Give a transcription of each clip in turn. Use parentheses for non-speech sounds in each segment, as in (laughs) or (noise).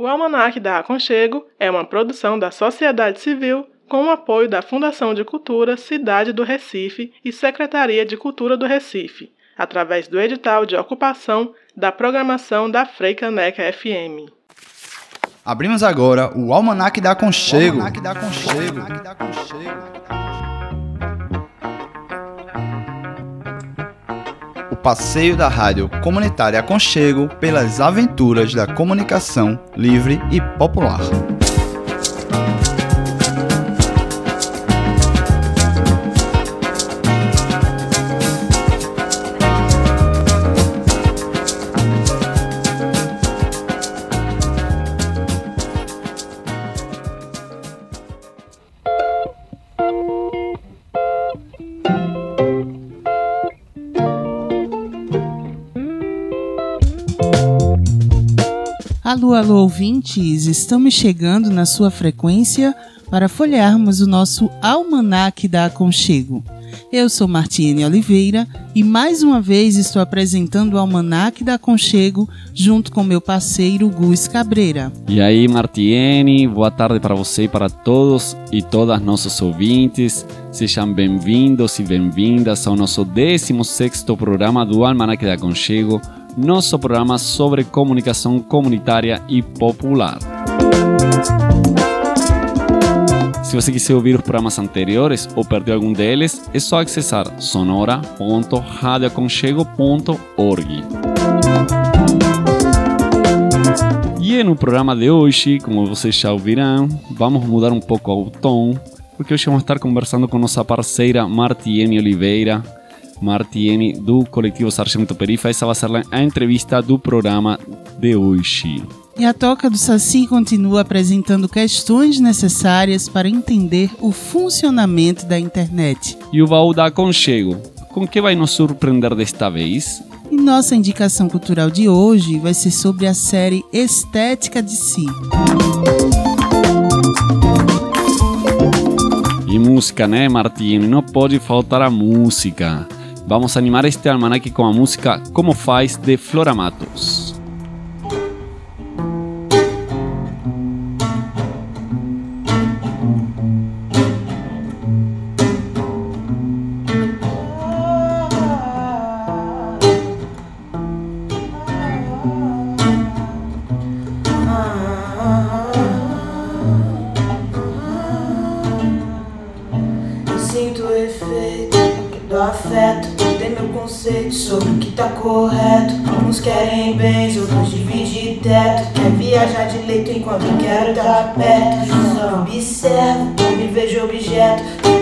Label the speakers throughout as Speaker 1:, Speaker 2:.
Speaker 1: O Almanac da Aconchego é uma produção da sociedade civil com o apoio da Fundação de Cultura Cidade do Recife e Secretaria de Cultura do Recife, através do edital de ocupação da programação da Freicaneca FM.
Speaker 2: Abrimos agora o Almanac da Aconchego. O Almanac da Aconchego. Passeio da rádio comunitária Aconchego pelas aventuras da comunicação livre e popular.
Speaker 3: Alô, alô, ouvintes! Estamos chegando na sua frequência para folhearmos o nosso Almanac da Aconchego. Eu sou Martiene Oliveira e mais uma vez estou apresentando o Almanac da Aconchego junto com meu parceiro Gus Cabreira.
Speaker 4: E aí, Martiene, boa tarde para você e para todos e todas nossos ouvintes. Sejam bem-vindos e bem-vindas ao nosso 16 programa do Almanac da Aconchego nosso programa sobre comunicação comunitária e popular. Se você quiser ouvir os programas anteriores ou perdeu algum deles, é só acessar sonora.radioaconchego.org. E no programa de hoje, como vocês já ouvirão, vamos mudar um pouco o tom, porque hoje vamos estar conversando com nossa parceira Martiene Oliveira, Martiene do coletivo Sargento Perifa. Essa vai ser a entrevista do programa de hoje.
Speaker 3: E a Toca do Saci continua apresentando questões necessárias para entender o funcionamento da internet.
Speaker 4: E o baú da Aconchego, com que vai nos surpreender desta vez?
Speaker 3: E nossa indicação cultural de hoje vai ser sobre a série Estética de Si.
Speaker 4: E música, né, Martini? Não pode faltar a música. Vamos animar este almanaque com a música Como Faz de Flora Matos.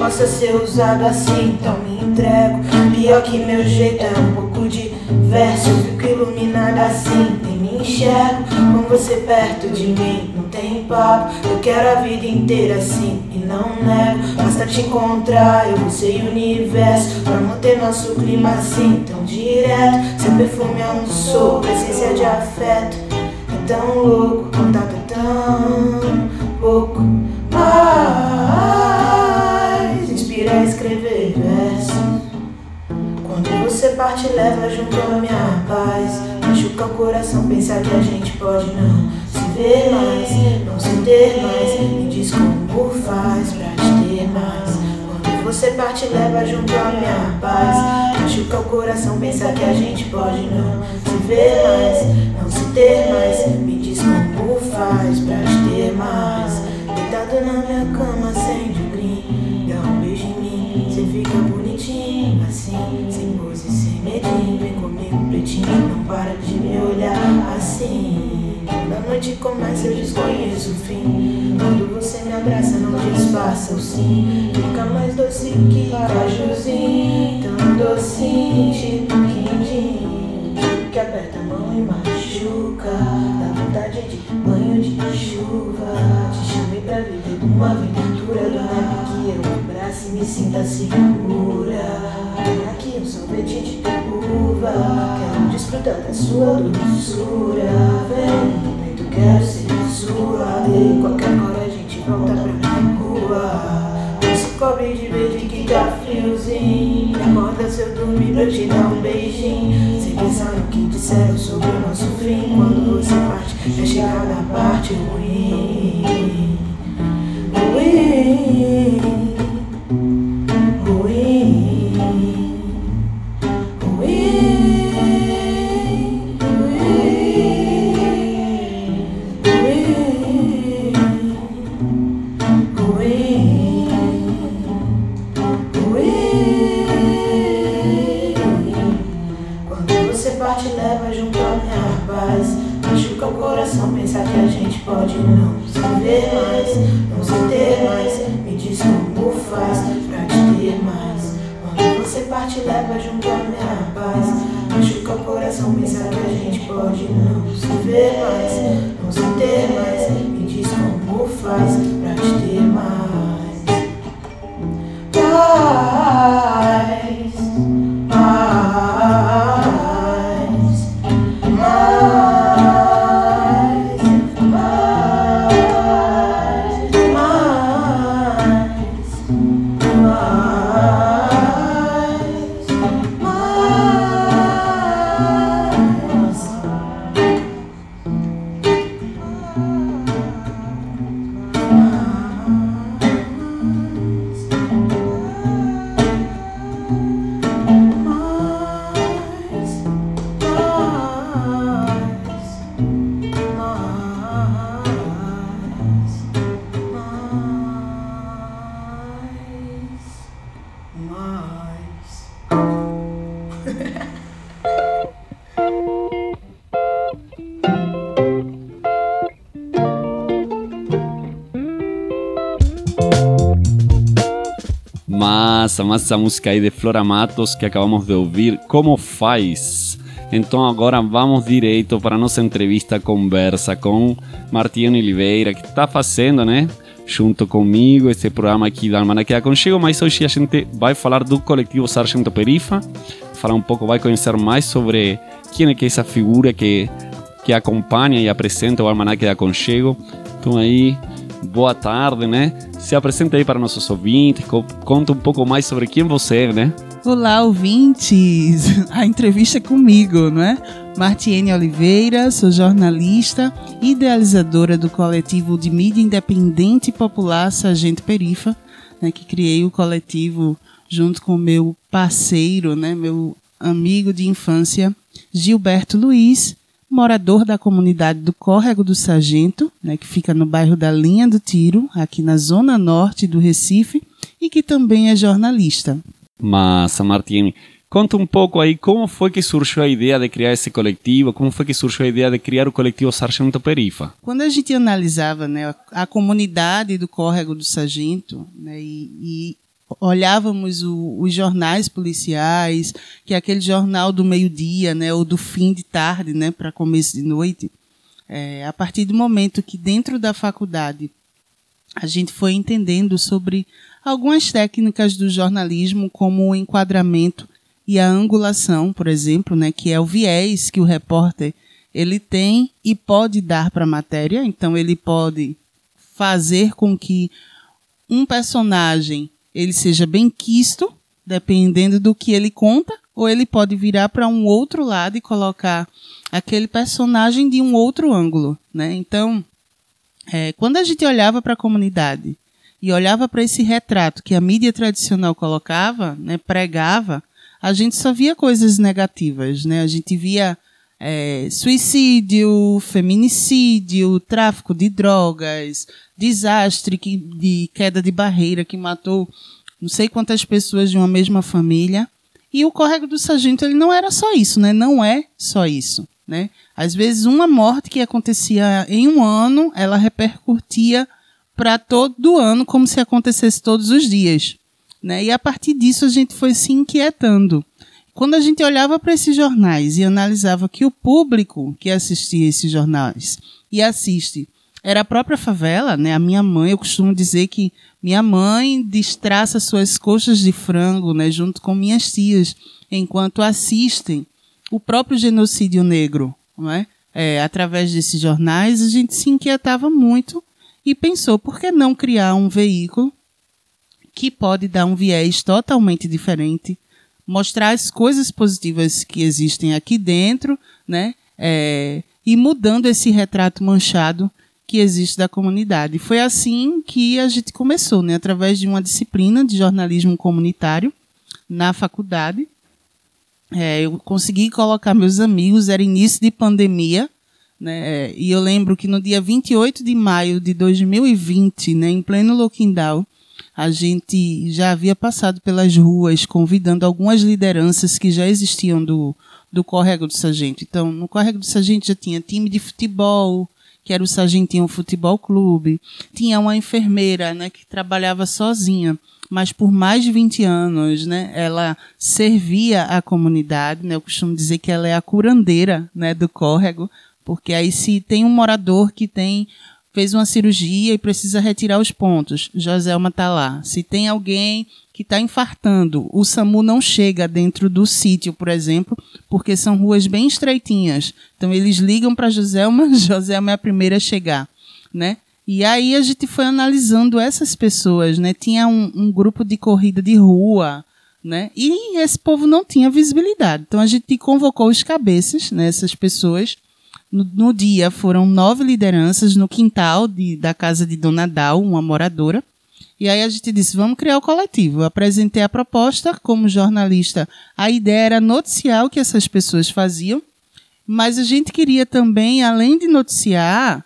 Speaker 5: Possa ser usado assim, então me entrego. Pior que meu jeito é um pouco de verso, eu fico iluminada assim, nem me enxergo. Com você perto de mim, não tem papo. Eu quero a vida inteira assim e não nego. Basta te encontrar, eu vou ser universo. Pra manter nosso clima assim tão direto. Seu perfume é um sopro, essência de afeto. É tão louco, contato tão pouco. Mas a escrever versos. Quando você parte, leva junto a minha paz. Machuca o coração, pensar que a gente pode não se ver mais, não se ter mais. Me diz como faz pra te ter mais. Quando você parte, leva junto a minha paz. Machuca o coração, pensar que a gente pode não se ver mais, não se ter mais. Me faz pra te ter mais. Deitado na minha cama, acende o green, dá um beijo em mim. Cê fica bonitinho assim, sem pose, sem medinho. Vem comigo, pretinho, não para de me olhar assim. Quando a noite começa, eu desconheço o fim. Quando você me abraça, não disfarça o sim. Fica mais doce que cajuzinho, tão docinho, tipo quindim. Que aperta a mão e machuca, de banho de chuva. Te chamei pra viver uma aventura, que eu abrace e me sinta segura. Aqui um sorvete de uva, quero desfrutar da sua doçura. Vem, tu quero ser sua. E qualquer hora a gente volta pra rua. Cobre de verde que tá friozinho. Acorda se eu dormir pra te dar um beijinho. Sem pensar no que disseram sobre o nosso fim. Quando você parte é chegar na parte. Ruim. Ruim. Machuca o coração, pensar que a gente pode não se ver mais, não se ter mais. Me diz como faz pra te ter mais. Quando você parte, leva junto a minha paz. Machuca o coração, pensar que a gente pode não se ver mais, não se ter mais. Me diz como faz pra te ter mais. Mais,
Speaker 4: Massa, massa a música aí de Flora Matos que acabamos de ouvir. Como faz? Então agora vamos direito para nossa entrevista, conversa com Martiano Oliveira, que está fazendo, né? Junto comigo, esse programa aqui da Almanac Aconchego, mas hoje a gente vai falar do coletivo Sargento Perifa, falar um pouco, vai conhecer mais sobre quem é que é essa figura que, que acompanha e apresenta o Almanac de Aconchego. Então aí, boa tarde, né? Se apresenta aí para nossos ouvintes, co- conta um pouco mais sobre quem você é, né?
Speaker 3: Olá, ouvintes! (laughs) A entrevista é comigo, não é? Martiene Oliveira, sou jornalista, idealizadora do coletivo de mídia independente e popular Sargento Perifa, né, que criei o coletivo junto com meu parceiro, né, meu amigo de infância, Gilberto Luiz, morador da comunidade do Córrego do Sargento, né, que fica no bairro da Linha do Tiro, aqui na zona norte do Recife, e que também é jornalista.
Speaker 4: Massa, Martini. Conta um pouco aí como foi que surgiu a ideia de criar esse coletivo, como foi que surgiu a ideia de criar o coletivo Sargento Perifa.
Speaker 3: Quando a gente analisava né, a, a comunidade do Córrego do Sargento né, e, e olhávamos o- os jornais policiais, que é aquele jornal do meio-dia né, ou do fim de tarde né, para começo de noite, é, a partir do momento que dentro da faculdade a gente foi entendendo sobre algumas técnicas do jornalismo, como o enquadramento e a angulação, por exemplo, né, que é o viés que o repórter ele tem e pode dar para a matéria. Então ele pode fazer com que um personagem ele seja bem quisto, dependendo do que ele conta, ou ele pode virar para um outro lado e colocar aquele personagem de um outro ângulo, né? Então, é, quando a gente olhava para a comunidade e olhava para esse retrato que a mídia tradicional colocava, né, pregava, a gente só via coisas negativas, né? A gente via é, suicídio, feminicídio, tráfico de drogas, desastre que, de queda de barreira que matou não sei quantas pessoas de uma mesma família. E o córrego do sargento ele não era só isso, né? Não é só isso, né? Às vezes uma morte que acontecia em um ano, ela repercutia para todo ano como se acontecesse todos os dias, né? E a partir disso a gente foi se inquietando. Quando a gente olhava para esses jornais e analisava que o público que assistia esses jornais e assiste era a própria favela, né? A minha mãe, eu costumo dizer que minha mãe destraça suas coxas de frango, né, junto com minhas tias, enquanto assistem o próprio genocídio negro, não é? É, através desses jornais, a gente se inquietava muito e pensou por que não criar um veículo que pode dar um viés totalmente diferente, mostrar as coisas positivas que existem aqui dentro, né? É, e mudando esse retrato manchado que existe da comunidade. Foi assim que a gente começou, né, através de uma disciplina de jornalismo comunitário na faculdade. É, eu consegui colocar meus amigos, era início de pandemia, né, e eu lembro que no dia 28 de maio de 2020, né, em pleno lockdown, a gente já havia passado pelas ruas convidando algumas lideranças que já existiam do, do Córrego do Sargento. Então, no Córrego do Sargento já tinha time de futebol, que era o Sargentinho Futebol Clube, tinha uma enfermeira né, que trabalhava sozinha, mas por mais de 20 anos né, ela servia a comunidade. Né, eu costumo dizer que ela é a curandeira né, do Córrego, porque aí se tem um morador que tem fez uma cirurgia e precisa retirar os pontos. Joselma está lá. Se tem alguém que está infartando, o SAMU não chega dentro do sítio, por exemplo, porque são ruas bem estreitinhas. Então eles ligam para Joselma, (laughs) Joselma é a primeira a chegar, né? E aí a gente foi analisando essas pessoas, né? Tinha um, um grupo de corrida de rua, né? E esse povo não tinha visibilidade. Então a gente convocou os cabeças, né? Essas pessoas no, no, dia foram nove lideranças no quintal de, da casa de Dona Dal, uma moradora. E aí a gente disse, vamos criar o coletivo. Eu apresentei a proposta como jornalista. A ideia era noticiar o que essas pessoas faziam, mas a gente queria também, além de noticiar,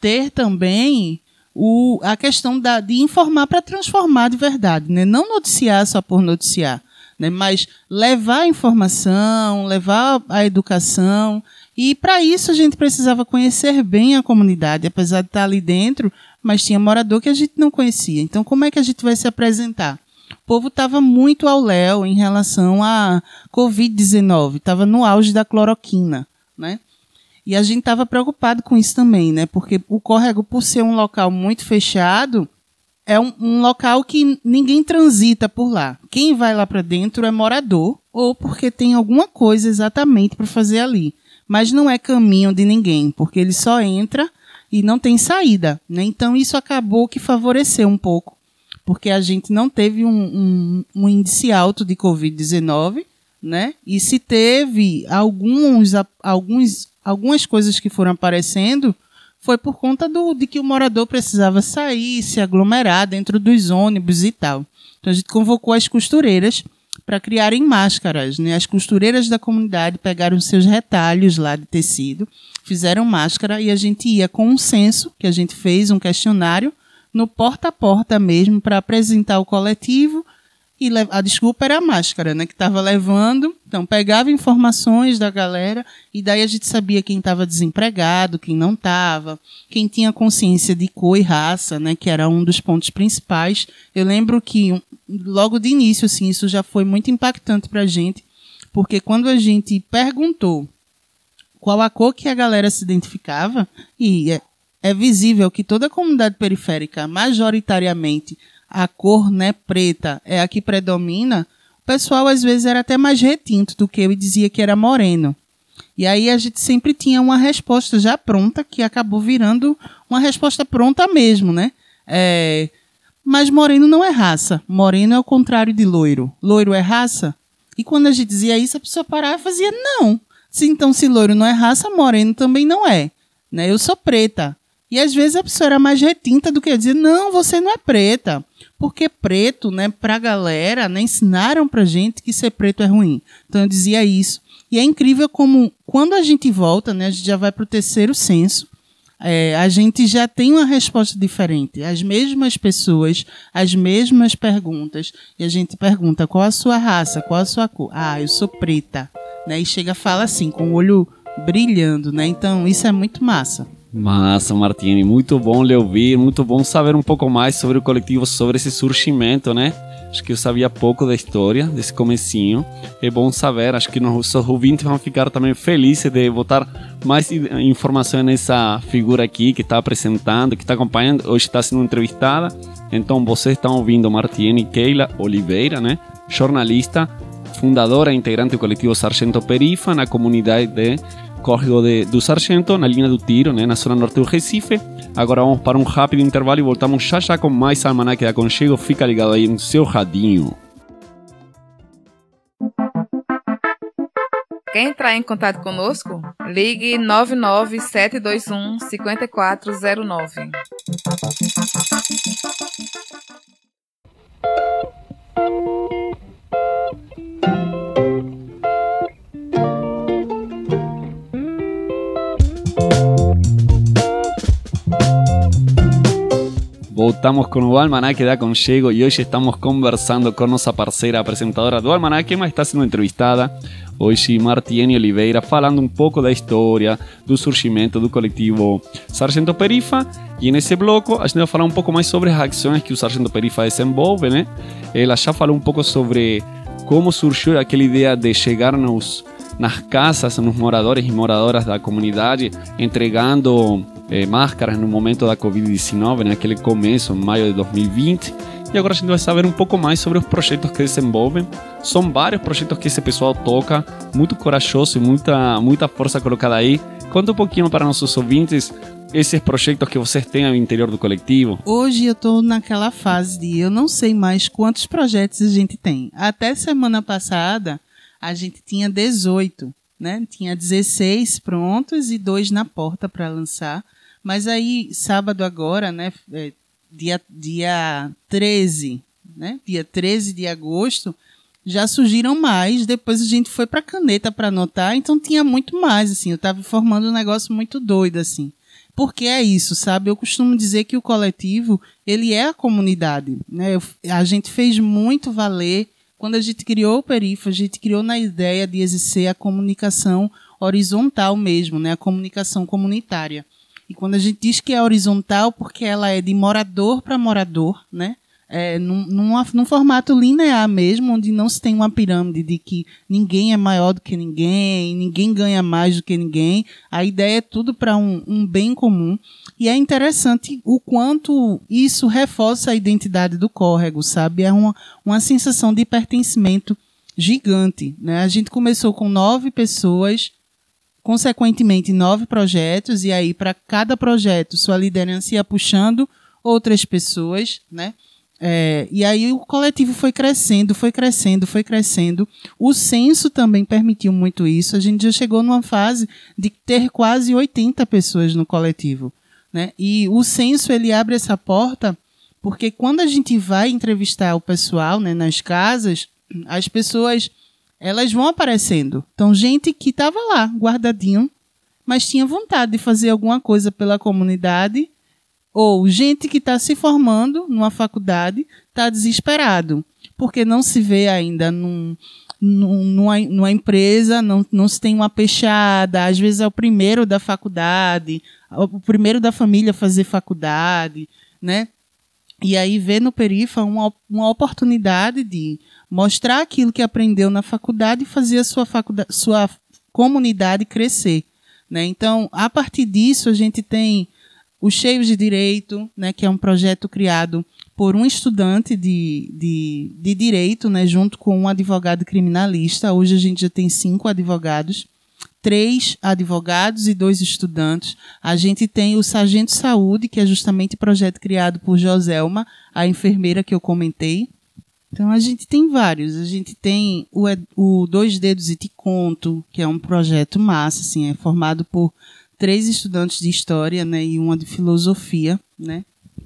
Speaker 3: ter também o, a questão da, de informar para transformar de verdade, né? não noticiar só por noticiar, né? mas levar a informação, levar a educação. E para isso a gente precisava conhecer bem a comunidade, apesar de estar ali dentro, mas tinha morador que a gente não conhecia. Então, como é que a gente vai se apresentar? O povo estava muito ao léu em relação à Covid-19, estava no auge da cloroquina, né? E a gente estava preocupado com isso também, né? Porque o córrego, por ser um local muito fechado, é um, um local que ninguém transita por lá. Quem vai lá para dentro é morador ou porque tem alguma coisa exatamente para fazer ali mas não é caminho de ninguém, porque ele só entra e não tem saída. Né? Então isso acabou que favoreceu um pouco, porque a gente não teve um, um, um índice alto de Covid-19, né? E se teve alguns, alguns, algumas coisas que foram aparecendo, foi por conta do, de que o morador precisava sair, se aglomerar dentro dos ônibus e tal. Então a gente convocou as costureiras para criarem máscaras. Né? As costureiras da comunidade pegaram seus retalhos lá de tecido, fizeram máscara e a gente ia com um censo que a gente fez, um questionário, no porta a porta mesmo, para apresentar o coletivo e a desculpa era a máscara, né, que estava levando. Então pegava informações da galera e daí a gente sabia quem estava desempregado, quem não estava, quem tinha consciência de cor e raça, né, que era um dos pontos principais. Eu lembro que logo de início, assim, isso já foi muito impactante para a gente, porque quando a gente perguntou qual a cor que a galera se identificava e é, é visível que toda a comunidade periférica majoritariamente a cor né, preta é a que predomina, o pessoal às vezes era até mais retinto do que eu e dizia que era moreno. E aí a gente sempre tinha uma resposta já pronta, que acabou virando uma resposta pronta mesmo, né? É, mas moreno não é raça. Moreno é o contrário de loiro. Loiro é raça? E quando a gente dizia isso, a pessoa parava e fazia não. Se, então, se loiro não é raça, moreno também não é. Né? Eu sou preta. E às vezes a pessoa era mais retinta do que dizer, não, você não é preta. Porque preto, né, pra galera, né, ensinaram pra gente que ser preto é ruim. Então eu dizia isso. E é incrível como, quando a gente volta, né, a gente já vai pro terceiro censo, é, a gente já tem uma resposta diferente. As mesmas pessoas, as mesmas perguntas. E a gente pergunta qual a sua raça, qual a sua cor. Ah, eu sou preta. Né? E chega fala assim, com o olho brilhando. Né? Então, isso é muito massa.
Speaker 4: Massa, Martini, muito bom lhe ouvir, muito bom saber um pouco mais sobre o coletivo, sobre esse surgimento, né? Acho que eu sabia pouco da história, desse comecinho. É bom saber, acho que nossos ouvintes vão ficar também felizes de botar mais informações nessa figura aqui que está apresentando, que está acompanhando, hoje está sendo entrevistada. Então vocês estão ouvindo Martini Keila Oliveira, né? Jornalista, fundadora e integrante do coletivo Sargento Perifa na comunidade de córrego de, do Sargento, na linha do tiro, né, na zona norte do Recife. Agora vamos para um rápido intervalo e voltamos já já com mais Almanac da Conchego. Fica ligado aí no seu radinho.
Speaker 6: Quer entrar em contato conosco? Ligue 99721 5409.
Speaker 4: Voltamos con o Almanaque da Conchego y hoy estamos conversando con nuestra parceira apresentadora do Almanaque, mas está sendo entrevistada hoje Martiene Oliveira, falando um pouco da história, do surgimento do coletivo Sargento Perifa. E nesse bloco a gente vai falar um pouco mais sobre as ações que o Sargento Perifa desenvolve, né? Ela já falou um pouco sobre como surgiu aquela ideia de chegar nos, nas casas, nos moradores e moradoras da comunidade, entregando eh, máscaras no momento da Covid-19, naquele começo, em maio de 2020. E agora a gente vai saber um pouco mais sobre os projetos que desenvolvem. São vários projetos que esse pessoal toca, muito corajoso e muita, muita força colocada aí. Conta um pouquinho para nossos ouvintes esses projetos que vocês têm no interior do coletivo?
Speaker 3: Hoje eu estou naquela fase de eu não sei mais quantos projetos a gente tem. Até semana passada a gente tinha 18, né? Tinha 16 prontos e dois na porta para lançar. Mas aí, sábado agora, né? É, dia, dia 13, né? Dia 13 de agosto, já surgiram mais. Depois a gente foi para caneta para anotar, então tinha muito mais, assim. Eu estava formando um negócio muito doido, assim. Porque é isso, sabe? Eu costumo dizer que o coletivo, ele é a comunidade, né? A gente fez muito valer quando a gente criou o Perifa, a gente criou na ideia de exercer a comunicação horizontal mesmo, né? A comunicação comunitária. E quando a gente diz que é horizontal, porque ela é de morador para morador, né? É, num, num, num, formato linear mesmo, onde não se tem uma pirâmide de que ninguém é maior do que ninguém, ninguém ganha mais do que ninguém. A ideia é tudo para um, um, bem comum. E é interessante o quanto isso reforça a identidade do córrego, sabe? É uma, uma sensação de pertencimento gigante. Né? A gente começou com nove pessoas consequentemente nove projetos e aí para cada projeto sua liderança ia puxando outras pessoas, né? É, e aí o coletivo foi crescendo, foi crescendo, foi crescendo. O censo também permitiu muito isso. A gente já chegou numa fase de ter quase 80 pessoas no coletivo. Né? E o censo ele abre essa porta porque quando a gente vai entrevistar o pessoal né, nas casas, as pessoas elas vão aparecendo. Então, gente que estava lá, guardadinho, mas tinha vontade de fazer alguma coisa pela comunidade, ou gente que está se formando numa faculdade, está desesperado, porque não se vê ainda num, numa, numa empresa, não, não se tem uma peixada, às vezes é o primeiro da faculdade, o primeiro da família fazer faculdade, né? E aí vê no Perifa uma, uma oportunidade de mostrar aquilo que aprendeu na faculdade e fazer a sua, faculdade, sua comunidade crescer. Né? Então, a partir disso, a gente tem o Cheios de Direito, né, que é um projeto criado por um estudante de, de, de direito, né, junto com um advogado criminalista. Hoje a gente já tem cinco advogados, três advogados e dois estudantes. A gente tem o Sargento Saúde, que é justamente projeto criado por Joselma, a enfermeira que eu comentei. Então a gente tem vários. A gente tem o, o Dois Dedos e Te Conto, que é um projeto massa, assim, é formado por três estudantes de história, né, e uma de filosofia, né.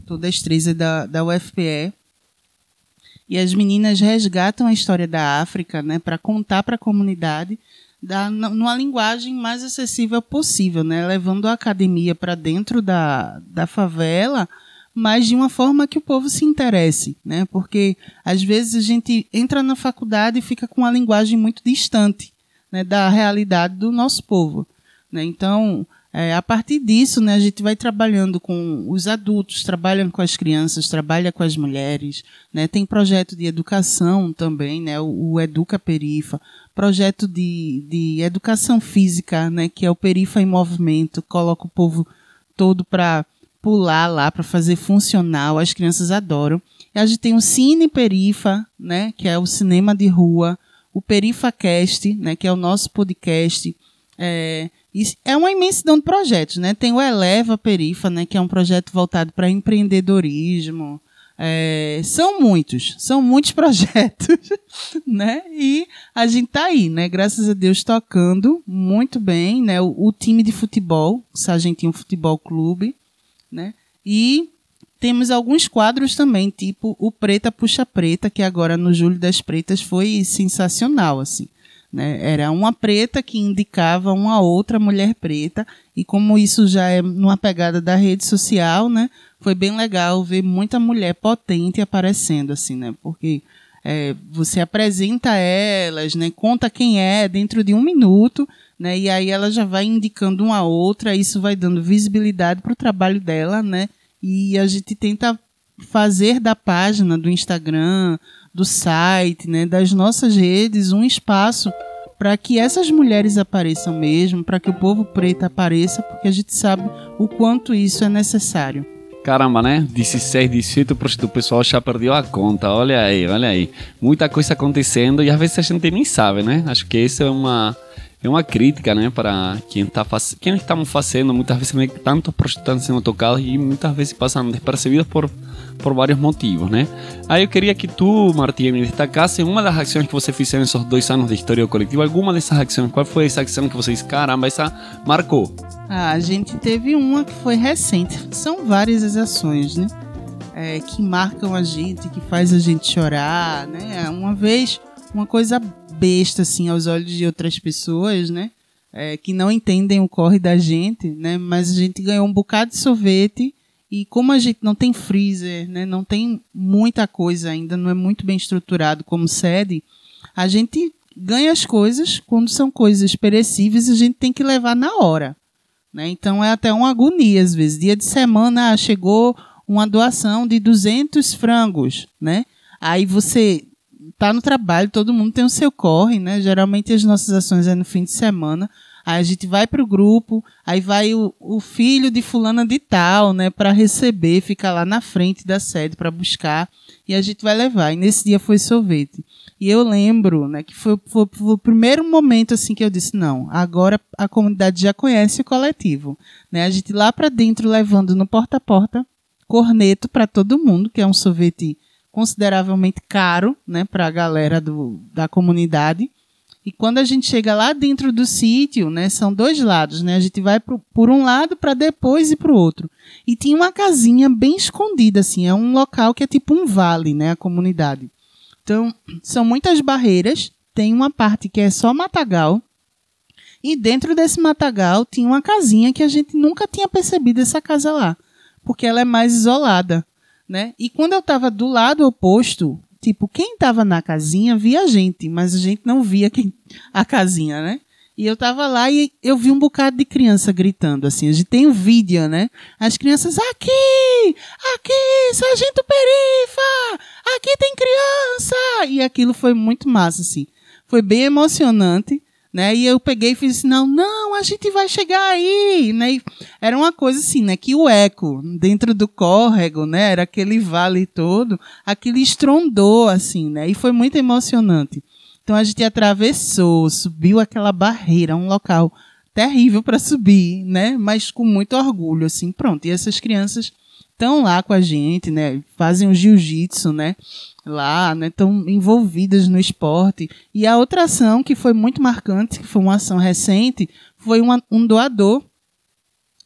Speaker 3: Todas três é da, da UFPE. E as meninas resgatam a história da África, né, para contar para a comunidade da, numa linguagem mais acessível possível, né, levando a academia para dentro da, da favela mas de uma forma que o povo se interesse, né? Porque às vezes a gente entra na faculdade e fica com uma linguagem muito distante né, da realidade do nosso povo. Né? Então, é, a partir disso, né, a gente vai trabalhando com os adultos, trabalha com as crianças, trabalha com as mulheres, né? tem projeto de educação também, né? o, o Educa Perifa, projeto de, de educação física, né? que é o Perifa em Movimento, coloca o povo todo para pular lá para fazer funcional, as crianças adoram. E a gente tem o Cine Perifa, né, que é o cinema de rua, o PerifaCast, né, que é o nosso podcast. É, é uma imensidão de projetos, né? Tem o Eleva Perifa, né, que é um projeto voltado para empreendedorismo. É, são muitos, são muitos (laughs) projetos, né? E a gente tá aí, né? Graças a Deus tocando muito bem, né? O, o time de futebol, Sargentinho Futebol Clube, né? E temos alguns quadros também, tipo o Preta Puxa Preta, que agora no Júlio das Pretas foi sensacional, assim. Né? Era uma preta que indicava uma outra mulher preta, e como isso já é numa pegada da rede social, né? Foi bem legal ver muita mulher potente aparecendo, assim, né? Porque é, você apresenta elas, né? Conta quem é dentro de um minuto, né? E aí ela já vai indicando uma outra, isso vai dando visibilidade para o trabalho dela, né? E a gente tenta fazer da página do Instagram, do site, né, das nossas redes, um espaço para que essas mulheres apareçam mesmo, para que o povo preto apareça, porque a gente sabe o quanto isso é necessário.
Speaker 4: Caramba, né? 16, 18% o pessoal já perdeu a conta. Olha aí, olha aí. Muita coisa acontecendo e às vezes a gente nem sabe, né? Acho que isso é uma é uma crítica, né, para quem tá faz... quem estamos fazendo, muitas vezes né, tantos estão sendo tocados e muitas vezes passando despercebidos por por vários motivos, né? Aí eu queria que tu, Martinha, me destacasse uma das ações que você fez nesses dois anos de história coletiva, alguma dessas ações, qual foi essa ação que você disse, caramba, essa marcou?
Speaker 3: Ah, a gente teve uma que foi recente, são várias as ações, né? É, que marcam a gente, que faz a gente chorar, né? Uma vez, uma coisa besta, assim, aos olhos de outras pessoas, né? É, que não entendem o corre da gente, né? Mas a gente ganhou um bocado de sorvete e como a gente não tem freezer, né? Não tem muita coisa ainda, não é muito bem estruturado como sede, a gente ganha as coisas quando são coisas perecíveis a gente tem que levar na hora, né? Então é até uma agonia às vezes. Dia de semana ah, chegou uma doação de 200 frangos, né? Aí você tá no trabalho, todo mundo tem o seu corre, né? Geralmente as nossas ações é no fim de semana. Aí a gente vai pro grupo, aí vai o, o filho de fulana de tal, né, para receber, fica lá na frente da sede para buscar e a gente vai levar. E nesse dia foi sorvete. E eu lembro, né, que foi, foi, foi, o primeiro momento assim que eu disse não, agora a comunidade já conhece o coletivo, né? A gente lá para dentro levando no porta a porta corneto para todo mundo, que é um sorvete consideravelmente caro, né, para a galera do, da comunidade. E quando a gente chega lá dentro do sítio, né, são dois lados, né? A gente vai pro, por um lado para depois ir para o outro. E tinha uma casinha bem escondida, assim, é um local que é tipo um vale, né, a comunidade. Então, são muitas barreiras, tem uma parte que é só matagal, e dentro desse matagal tinha uma casinha que a gente nunca tinha percebido essa casa lá, porque ela é mais isolada né? E quando eu estava do lado oposto, tipo, quem estava na casinha via a gente, mas a gente não via quem, a casinha, né? E eu tava lá e eu vi um bocado de criança gritando, assim. A gente tem um vídeo, né? As crianças, aqui! Aqui! Sargento Perifa! Aqui tem criança! E aquilo foi muito massa, assim. Foi bem emocionante né? E eu peguei e fiz assim, não, não, a gente vai chegar aí, né? E era uma coisa assim, né? Que o eco dentro do córrego, né? Era aquele vale todo, aquele estrondou, assim, né? E foi muito emocionante. Então a gente atravessou, subiu aquela barreira, um local terrível para subir, né? Mas com muito orgulho, assim, pronto. E essas crianças estão lá com a gente, né? Fazem o jiu-jitsu, né? lá, né, estão envolvidas no esporte. E a outra ação que foi muito marcante, que foi uma ação recente, foi uma, um doador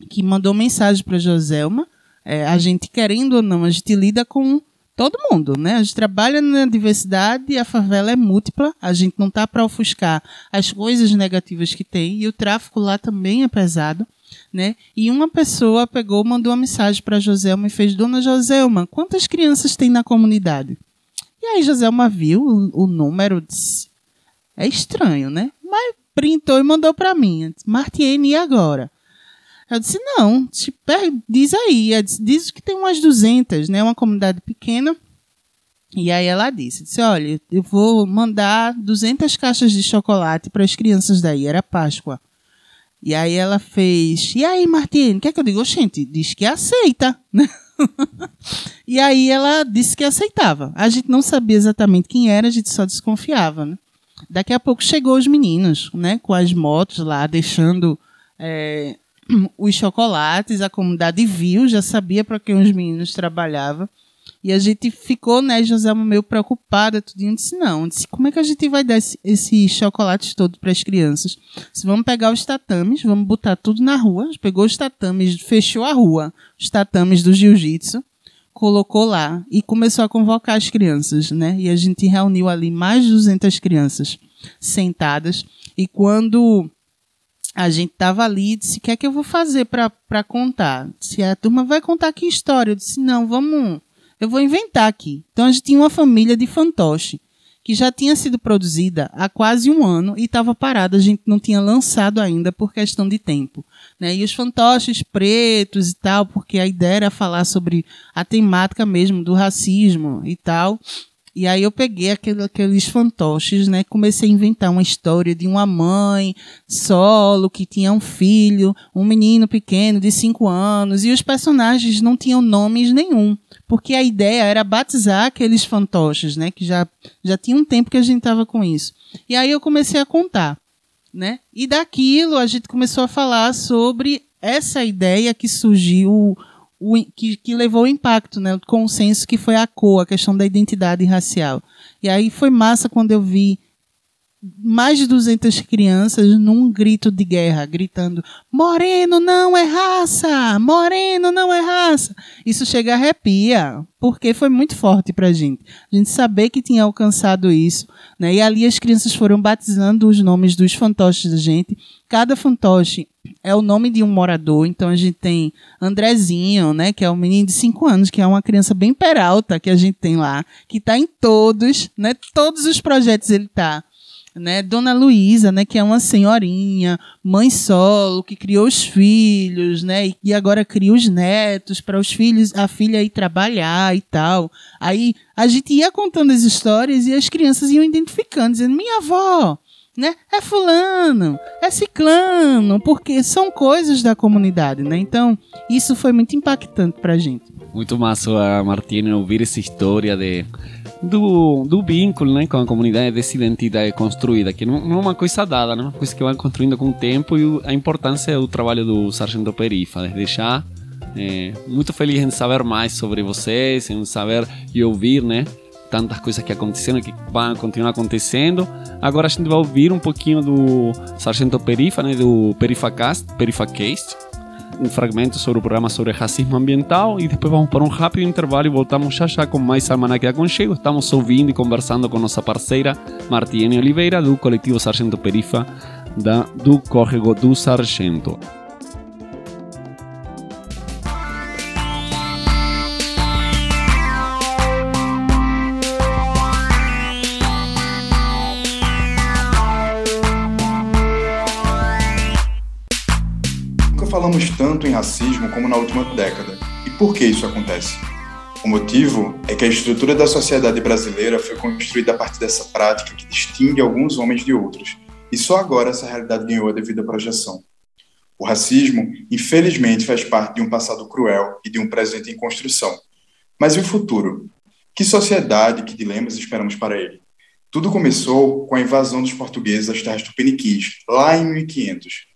Speaker 3: que mandou mensagem para Joselma. É, a gente, querendo ou não, a gente lida com todo mundo, né? A gente trabalha na diversidade, a favela é múltipla, a gente não tá para ofuscar as coisas negativas que tem, e o tráfico lá também é pesado. Né? E uma pessoa pegou, mandou uma mensagem para Joselma e fez: Dona Joselma, quantas crianças tem na comunidade? E aí Joselma viu o, o número, disse, é estranho, né? Mas printou e mandou para mim. Martiene, e agora? Eu disse, não, diz aí. Disse, diz que tem umas 200, né? Uma comunidade pequena. E aí ela disse, disse, olha, eu vou mandar 200 caixas de chocolate para as crianças daí. Era Páscoa. E aí ela fez, e aí, Martine, o que eu digo? Gente, diz que aceita, (laughs) e aí ela disse que aceitava. A gente não sabia exatamente quem era, a gente só desconfiava, né? Daqui a pouco chegou os meninos, né? Com as motos lá, deixando é, (clears throat) os chocolates. A comunidade viu, já sabia para quem os meninos trabalhavam. E a gente ficou, né, Joselma, meio preocupada, tudinho. Disse, não, disse, como é que a gente vai dar esse, esse chocolate todo para as crianças? Se vamos pegar os tatames, vamos botar tudo na rua. Pegou os tatames, fechou a rua, os tatames do jiu-jitsu, colocou lá e começou a convocar as crianças, né? E a gente reuniu ali mais de 200 crianças sentadas. E quando a gente tava ali, disse: o que é que eu vou fazer para contar? Se a turma vai contar que história? Eu disse: não, vamos eu vou inventar aqui. Então a gente tinha uma família de fantoche que já tinha sido produzida há quase um ano e estava parada, a gente não tinha lançado ainda por questão de tempo. Né? E os fantoches pretos e tal, porque a ideia era falar sobre a temática mesmo do racismo e tal. E aí eu peguei aquele, aqueles fantoches, né? Comecei a inventar uma história de uma mãe solo que tinha um filho, um menino pequeno de 5 anos, e os personagens não tinham nomes nenhum porque a ideia era batizar aqueles fantoches, né? Que já, já tinha um tempo que a gente estava com isso. E aí eu comecei a contar, né? E daquilo a gente começou a falar sobre essa ideia que surgiu, o, que, que levou o impacto, né? O consenso que foi a cor, a questão da identidade racial. E aí foi massa quando eu vi mais de 200 crianças num grito de guerra, gritando: Moreno não é raça! Moreno não é raça! Isso chega a arrepia, porque foi muito forte pra gente. A gente saber que tinha alcançado isso, né? E ali as crianças foram batizando os nomes dos fantoches da gente. Cada fantoche é o nome de um morador, então a gente tem Andrezinho, né, que é um menino de 5 anos, que é uma criança bem peralta que a gente tem lá, que está em todos, né? Todos os projetos ele tá né? Dona Luísa, né, que é uma senhorinha, mãe solo, que criou os filhos, né, e agora cria os netos para os filhos, a filha ir trabalhar e tal. Aí a gente ia contando as histórias e as crianças iam identificando, dizendo: "Minha avó, né? É fulano, é ciclano, porque são coisas da comunidade, né? Então, isso foi muito impactante pra gente.
Speaker 4: Muito massa Martina ouvir essa história de do, do vínculo né, com a comunidade, dessa identidade construída, que não, é uma coisa dada, né, uma coisa que vai construindo com o tempo e a importância do trabalho do Sargento Perifa, desde já. É, muito feliz em saber mais sobre vocês, em saber e ouvir, né? Tantas coisas que aconteceram que vão continuar acontecendo. Agora a gente vai ouvir um pouquinho do Sargento Perifa, né? Do Perifacast, Perifacast um fragmento sobre o programa sobre racismo ambiental e depois vamos para um rápido intervalo e voltamos já já com mais Almanac Aconchego. Estamos ouvindo e conversando com nossa parceira Martiene Oliveira, do coletivo Sargento Perifa, da, do Córrego do Sargento.
Speaker 7: Falamos tanto em racismo como na última década. E por que isso acontece? O motivo é que a estrutura da sociedade brasileira foi construída a partir dessa prática que distingue alguns homens de outros, e só agora essa realidade ganhou a devida projeção. O racismo, infelizmente, faz parte de um passado cruel e de um presente em construção. Mas e o futuro? Que sociedade, que dilemas esperamos para ele? Tudo começou com a invasão dos portugueses das terras tupiniquis, lá em 1500,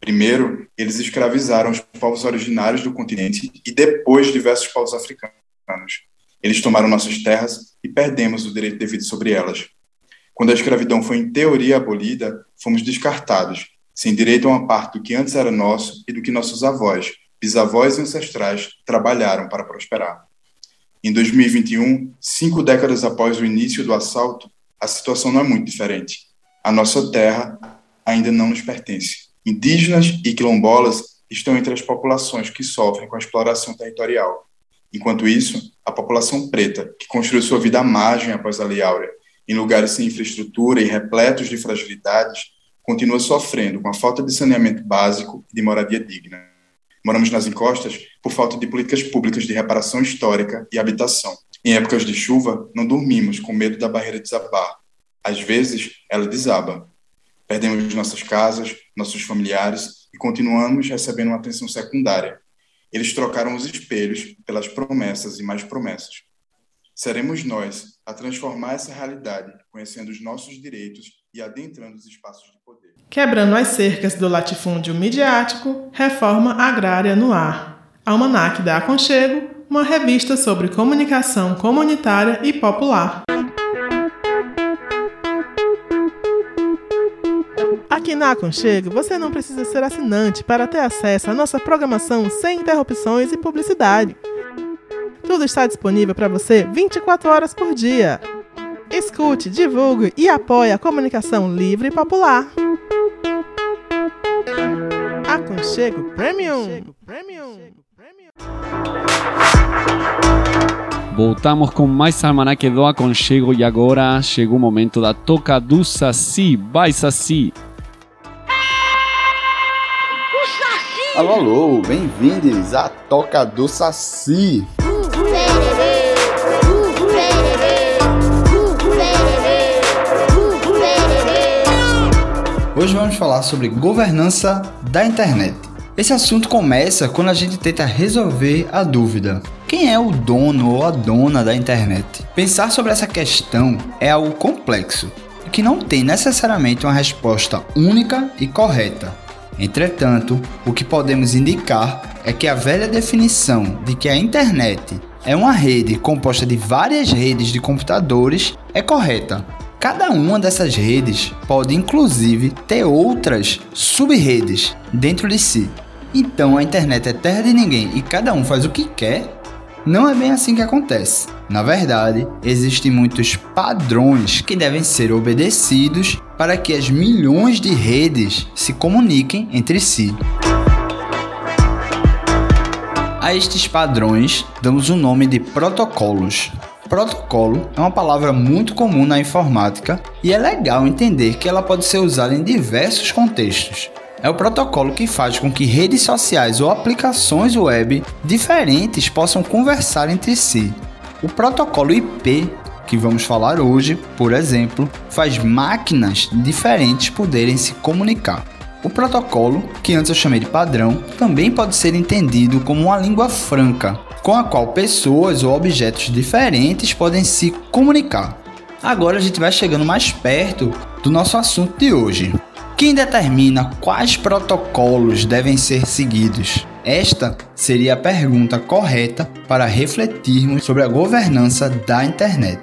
Speaker 7: Primeiro, eles escravizaram os povos originários do continente e depois diversos povos africanos. Eles tomaram nossas terras e perdemos o direito devido sobre elas. Quando a escravidão foi em teoria abolida, fomos descartados, sem direito a uma parte do que antes era nosso e do que nossos avós, bisavós e ancestrais trabalharam para prosperar. Em 2021, cinco décadas após o início do assalto, a situação não é muito diferente. A nossa terra ainda não nos pertence. Indígenas e quilombolas estão entre as populações que sofrem com a exploração territorial. Enquanto isso, a população preta, que construiu sua vida à margem após a Lei Áurea, em lugares sem infraestrutura e repletos de fragilidades, continua sofrendo com a falta de saneamento básico e de moradia digna. Moramos nas encostas por falta de políticas públicas de reparação histórica e habitação. Em épocas de chuva, não dormimos com medo da barreira desabar. Às vezes, ela desaba. Perdemos nossas casas, nossos familiares e continuamos recebendo uma atenção secundária. Eles trocaram os espelhos pelas promessas e mais promessas. Seremos nós a transformar essa realidade, conhecendo os nossos direitos e adentrando os espaços de poder.
Speaker 1: Quebrando as cercas do latifúndio midiático, reforma agrária no ar. Almanac da Aconchego, uma revista sobre comunicação comunitária e popular. Aqui na Aconchego, você não precisa ser assinante para ter acesso à nossa programação sem interrupções e publicidade. Tudo está disponível para você 24 horas por dia. Escute, divulgue e apoie a comunicação livre e popular. Aconchego Premium.
Speaker 4: Voltamos com mais Almanac do Aconchego e agora chegou o momento da Toca do Saci. Vai, Saci!
Speaker 2: Alô, alô, bem-vindos à Toca do Saci. Hoje vamos falar sobre governança da internet. Esse assunto começa quando a gente tenta resolver a dúvida: quem é o dono ou a dona da internet? Pensar sobre essa questão é algo complexo que não tem necessariamente uma resposta única e correta. Entretanto, o que podemos indicar é que a velha definição de que a internet é uma rede composta de várias redes de computadores é correta. Cada uma dessas redes pode inclusive ter outras sub-redes dentro de si. Então a internet é terra de ninguém e cada um faz o que quer? Não é bem assim que acontece. Na verdade, existem muitos padrões que devem ser obedecidos para que as milhões de redes se comuniquem entre si. A estes padrões damos o nome de protocolos. Protocolo é uma palavra muito comum na informática e é legal entender que ela pode ser usada em diversos contextos. É o protocolo que faz com que redes sociais ou aplicações web diferentes possam conversar entre si. O protocolo IP, que vamos falar hoje, por exemplo, faz máquinas diferentes poderem se comunicar. O protocolo, que antes eu chamei de padrão, também pode ser entendido como uma língua franca, com a qual pessoas ou objetos diferentes podem se comunicar. Agora a gente vai chegando mais perto do nosso assunto de hoje. Quem determina quais protocolos devem ser seguidos? Esta seria a pergunta correta para refletirmos sobre a governança da internet.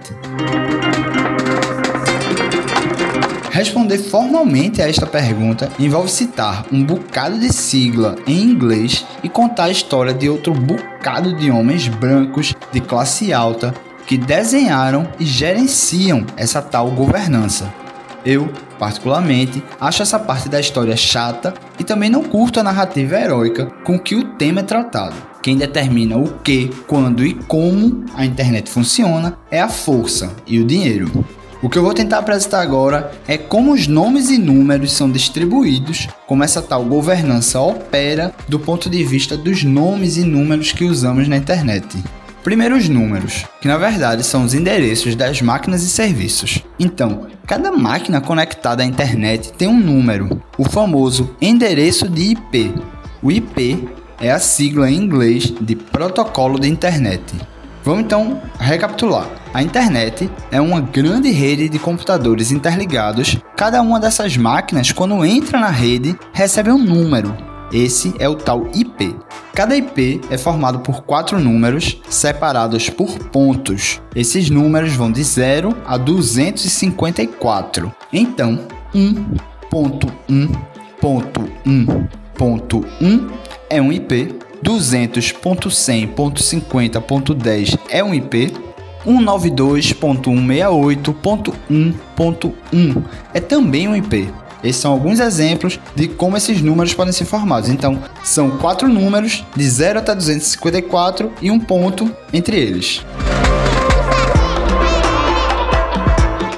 Speaker 2: Responder formalmente a esta pergunta envolve citar um bocado de sigla em inglês e contar a história de outro bocado de homens brancos de classe alta que desenharam e gerenciam essa tal governança. Eu, particularmente, acho essa parte da história chata e também não curto a narrativa heróica com que o tema é tratado. Quem determina o que, quando e como a internet funciona é a força e o dinheiro. O que eu vou tentar apresentar agora é como os nomes e números são distribuídos, como essa tal governança opera do ponto de vista dos nomes e números que usamos na internet. Primeiro, os números, que na verdade são os endereços das máquinas e serviços. Então, cada máquina conectada à internet tem um número, o famoso endereço de IP. O IP é a sigla em inglês de Protocolo de Internet. Vamos então recapitular. A internet é uma grande rede de computadores interligados. Cada uma dessas máquinas, quando entra na rede, recebe um número. Esse é o tal IP. Cada IP é formado por quatro números separados por pontos. Esses números vão de 0 a 254. Então, 1.1.1.1 é um IP 200.100.50.10 é um IP, 192.168.1.1 é também um IP. Esses são alguns exemplos de como esses números podem ser formados. Então, são quatro números de 0 até 254 e um ponto entre eles.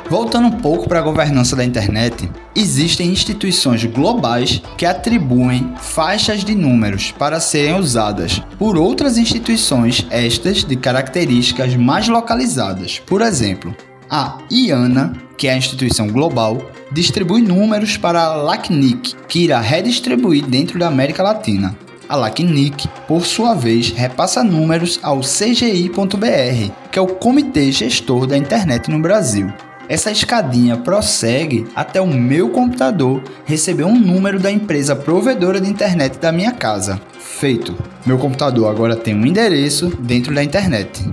Speaker 2: Voltando um pouco para a governança da internet, existem instituições globais que atribuem faixas de números para serem usadas por outras instituições, estas de características mais localizadas. Por exemplo, a IANA, que é a instituição global, distribui números para a LACNIC, que irá redistribuir dentro da América Latina. A LACNIC, por sua vez, repassa números ao CGI.br, que é o Comitê Gestor da Internet no Brasil. essa escadinha prossegue até o meu computador receber um número da empresa provedora de internet da minha casa. Feito. Meu computador agora tem um endereço dentro da internet.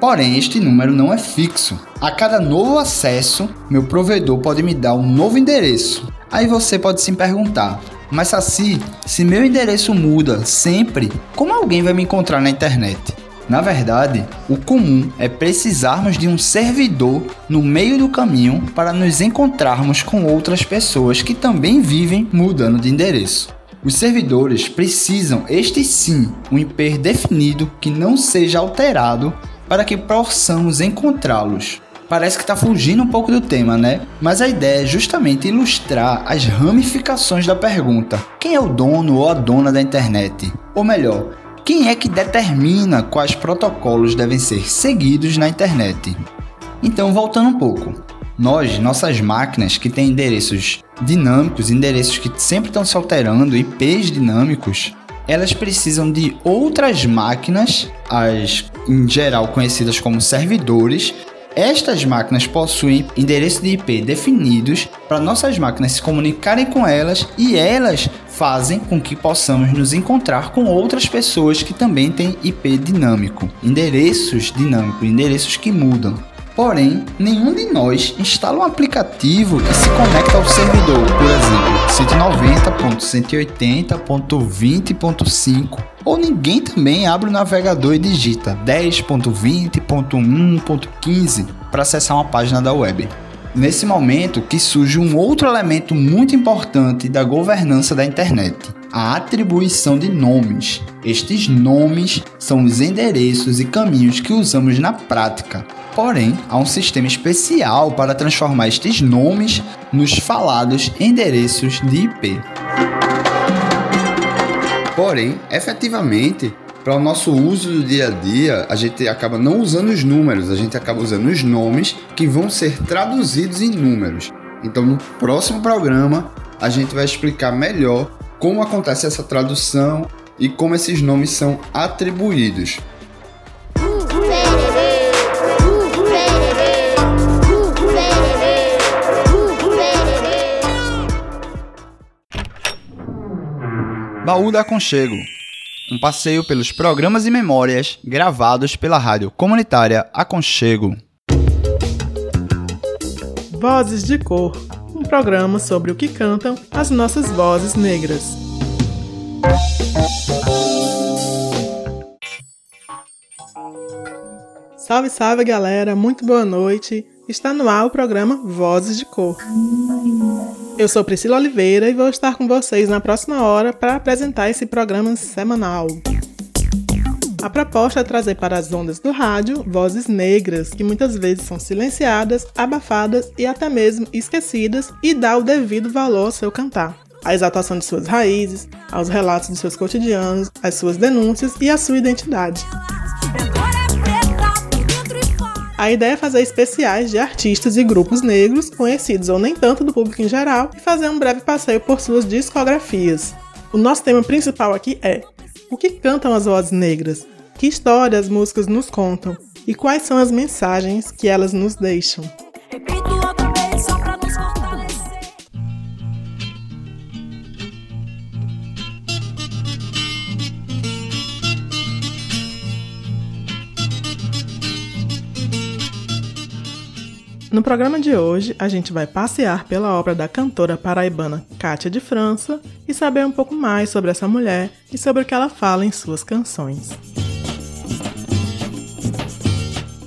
Speaker 2: Porém, este número não é fixo. A cada novo acesso, meu provedor pode me dar um novo endereço. Aí você pode se perguntar: mas assim, se meu endereço muda sempre, como alguém vai me encontrar na internet? Na verdade, o comum é precisarmos de um servidor no meio do caminho para nos encontrarmos com outras pessoas que também vivem mudando de endereço. Os servidores precisam, este sim, um IP definido que não seja alterado para que possamos encontrá-los. Parece que está fugindo um pouco do tema, né? Mas a ideia é justamente ilustrar as ramificações da pergunta: quem é o dono ou a dona da internet? Ou melhor, quem é que determina quais protocolos devem ser seguidos na internet? Então, voltando um pouco. Nós, nossas máquinas que têm endereços dinâmicos, endereços que sempre estão se alterando, IPs dinâmicos, elas precisam de outras máquinas, as em geral conhecidas como servidores. Estas máquinas possuem endereços de IP definidos para nossas máquinas se comunicarem com elas e elas fazem com que possamos nos encontrar com outras pessoas que também têm IP dinâmico, endereços dinâmicos, endereços que mudam. Porém, nenhum de nós instala um aplicativo que se conecta ao servidor, por exemplo, 190.180.20.5. Ou ninguém também abre o navegador e digita 10.20.1.15 para acessar uma página da web. Nesse momento que surge um outro elemento muito importante da governança da internet, a atribuição de nomes. Estes nomes são os endereços e caminhos que usamos na prática Porém, há um sistema especial para transformar estes nomes nos falados endereços de IP. Porém, efetivamente, para o nosso uso do dia a dia, a gente acaba não usando os números, a gente acaba usando os nomes que vão ser traduzidos em números. Então, no próximo programa, a gente vai explicar melhor como acontece essa tradução e como esses nomes são atribuídos. Baú da Aconchego um passeio pelos programas e memórias gravados pela rádio comunitária Aconchego.
Speaker 1: Vozes de Cor programa sobre o que cantam as nossas vozes negras. Salve, salve galera, muito boa noite. Está no ar o programa Vozes de Cor. Eu sou Priscila Oliveira e vou estar com vocês na próxima hora para apresentar esse programa semanal. A proposta é trazer para as ondas do rádio vozes negras que muitas vezes são silenciadas, abafadas e até mesmo esquecidas e dar o devido valor ao seu cantar. A exaltação de suas raízes, aos relatos de seus cotidianos, as suas denúncias e a sua identidade. A ideia é fazer especiais de artistas e grupos negros, conhecidos ou nem tanto do público em geral, e fazer um breve passeio por suas discografias. O nosso tema principal aqui é: o que cantam as vozes negras? Que histórias as músicas nos contam? E quais são as mensagens que elas nos deixam? No programa de hoje, a gente vai passear pela obra da cantora paraibana Cátia de França e saber um pouco mais sobre essa mulher e sobre o que ela fala em suas canções.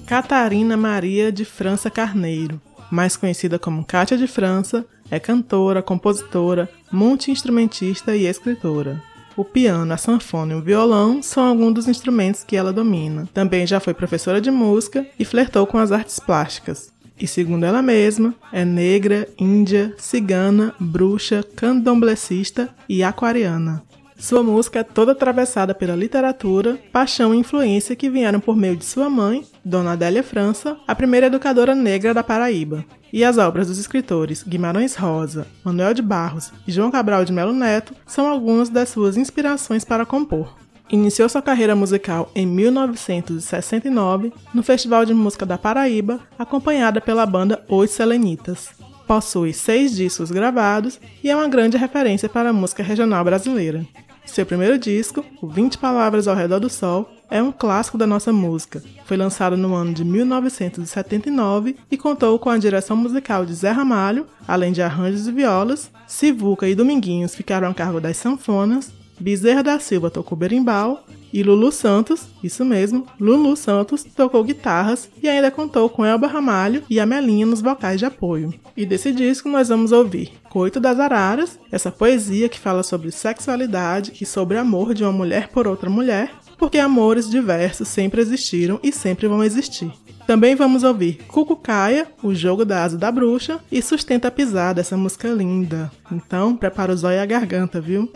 Speaker 1: Catarina Maria de França Carneiro, mais conhecida como Cátia de França, é cantora, compositora, multi-instrumentista e escritora. O piano, a sanfona e o violão são alguns dos instrumentos que ela domina. Também já foi professora de música e flertou com as artes plásticas e, segundo ela mesma, é negra, índia, cigana, bruxa, candomblessista e aquariana. Sua música é toda atravessada pela literatura, paixão e influência que vieram por meio de sua mãe, Dona Adélia França, a primeira educadora negra da Paraíba. E as obras dos escritores Guimarães Rosa, Manuel de Barros e João Cabral de Melo Neto são algumas das suas inspirações para compor. Iniciou sua carreira musical em 1969 no Festival de Música da Paraíba, acompanhada pela banda Os Selenitas. Possui seis discos gravados e é uma grande referência para a música regional brasileira. Seu primeiro disco, o 20 Palavras ao Redor do Sol, é um clássico da nossa música. Foi lançado no ano de 1979 e contou com a direção musical de Zé Ramalho, além de arranjos e violas. Sivuca e Dominguinhos ficaram a cargo das sanfonas Bezerra da Silva tocou berimbau e Lulu Santos, isso mesmo, Lulu Santos tocou guitarras e ainda contou com Elba Ramalho e Amelinha nos vocais de apoio. E desse disco nós vamos ouvir Coito das Araras, essa poesia que fala sobre sexualidade e sobre amor de uma mulher por outra mulher, porque amores diversos sempre existiram e sempre vão existir. Também vamos ouvir Cucucaia, o jogo da asa da bruxa, e Sustenta a Pisada, essa música linda. Então, prepara o zóio e a garganta, viu?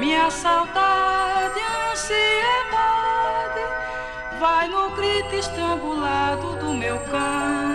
Speaker 8: Minha saudade, ansiedade, vai no grito estrangulado do meu canto.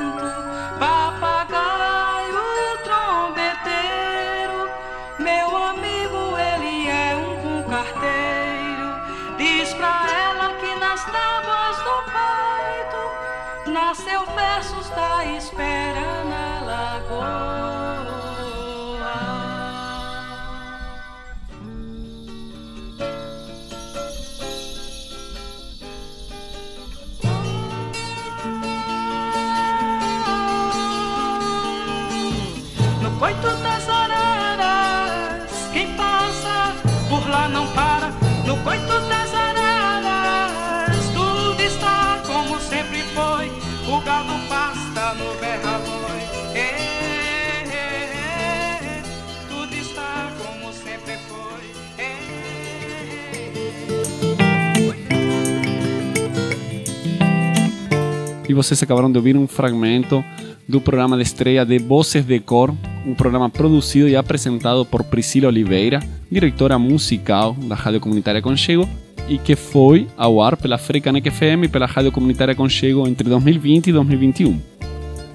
Speaker 4: E vocês acabaram de ouvir um fragmento do programa de estreia de Voces de Cor, um programa produzido e apresentado por Priscila Oliveira, diretora musical da Rádio Comunitária Conchego, e que foi ao ar pela Frecanec FM e pela Rádio Comunitária Conchego entre 2020 e 2021.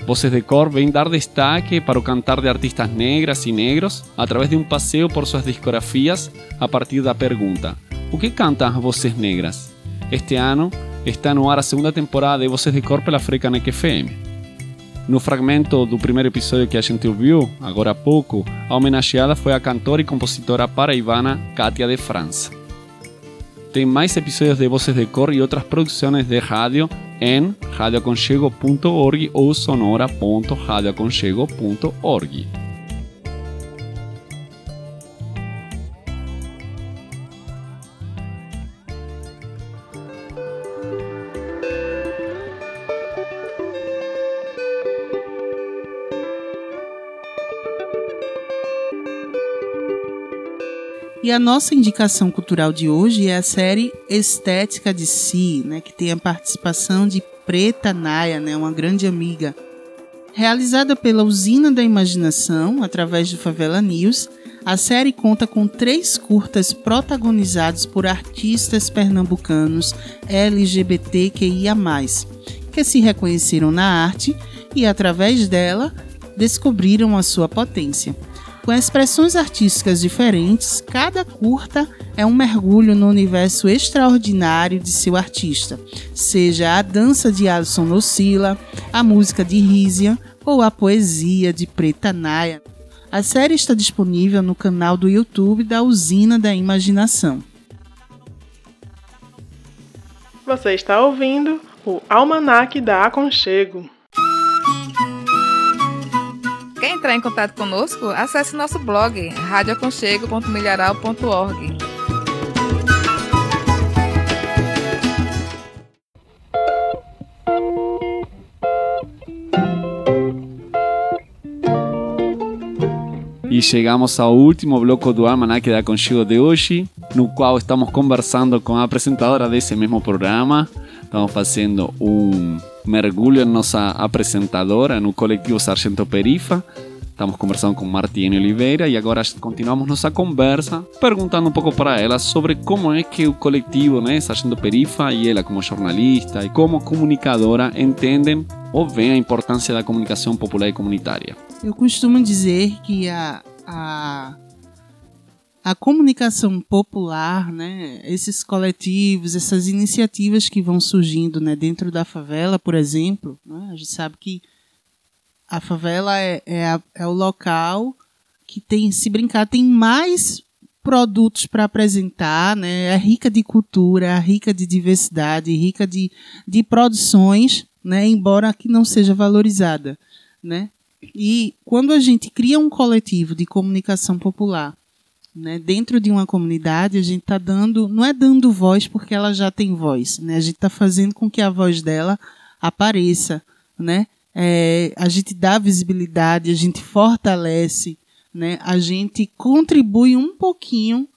Speaker 4: Voces de Cor vem dar destaque para o cantar de artistas negras e negros a través de um passeio por suas discografias a partir da pergunta: O que cantam as vozes negras? Este ano está no ar a segunda temporada de Voces de Cor pela Frecanec FM. No fragmento do primeiro episódio que a gente ouviu, agora há pouco, a homenageada foi a cantora e compositora paraibana Kátia de França. Tem mais episódios de Voces de Cor e outras produções de rádio em radioaconchego.org ou sonora.radioaconchego.org.
Speaker 3: E a nossa indicação cultural de hoje é a série Estética de Si, né, que tem a participação de Preta Naya, né, uma grande amiga. Realizada pela Usina da Imaginação, através do Favela News, a série conta com três curtas protagonizados por artistas pernambucanos LGBTQIA+, que se reconheceram na arte e, através dela, descobriram a sua potência. Com expressões artísticas diferentes, cada curta é um mergulho no universo extraordinário de seu artista, seja a dança de Alisson Nocila, a música de Rízia ou a poesia de Preta Naya. A série está disponível no canal do YouTube da Usina da Imaginação.
Speaker 1: Você está ouvindo o Almanac da Aconchego.
Speaker 6: Entrar em contato conosco? Acesse nosso blog radioaconchego.milharal.org.
Speaker 4: E chegamos ao último bloco do Almanac da Conchego de hoje, no qual estamos conversando com a apresentadora desse mesmo programa. Estamos fazendo um mergulho em nossa apresentadora, no coletivo Sargento Perifa, Estamos conversando com Martiene Oliveira e agora continuamos nossa conversa perguntando um pouco para ela sobre como é que o coletivo, né, Sargento Perifa e ela como jornalista e como comunicadora entendem ou veem a importância da comunicação popular e comunitária.
Speaker 3: Eu costumo dizer que a, a, a comunicação popular, né, esses coletivos, essas iniciativas que vão surgindo né, dentro da favela, por exemplo, né, a gente sabe que a favela é, é, a, é o local que tem, se brincar, tem mais produtos para apresentar, né? É rica de cultura, é rica de diversidade, rica de, de produções, né? Embora que não seja valorizada, né? E quando a gente cria um coletivo de comunicação popular, né, dentro de uma comunidade, a gente está dando, não é dando voz porque ela já tem voz, né? A gente está fazendo com que a voz dela apareça, né? É, a gente dá visibilidade, a gente fortalece, né? a gente contribui um pouquinho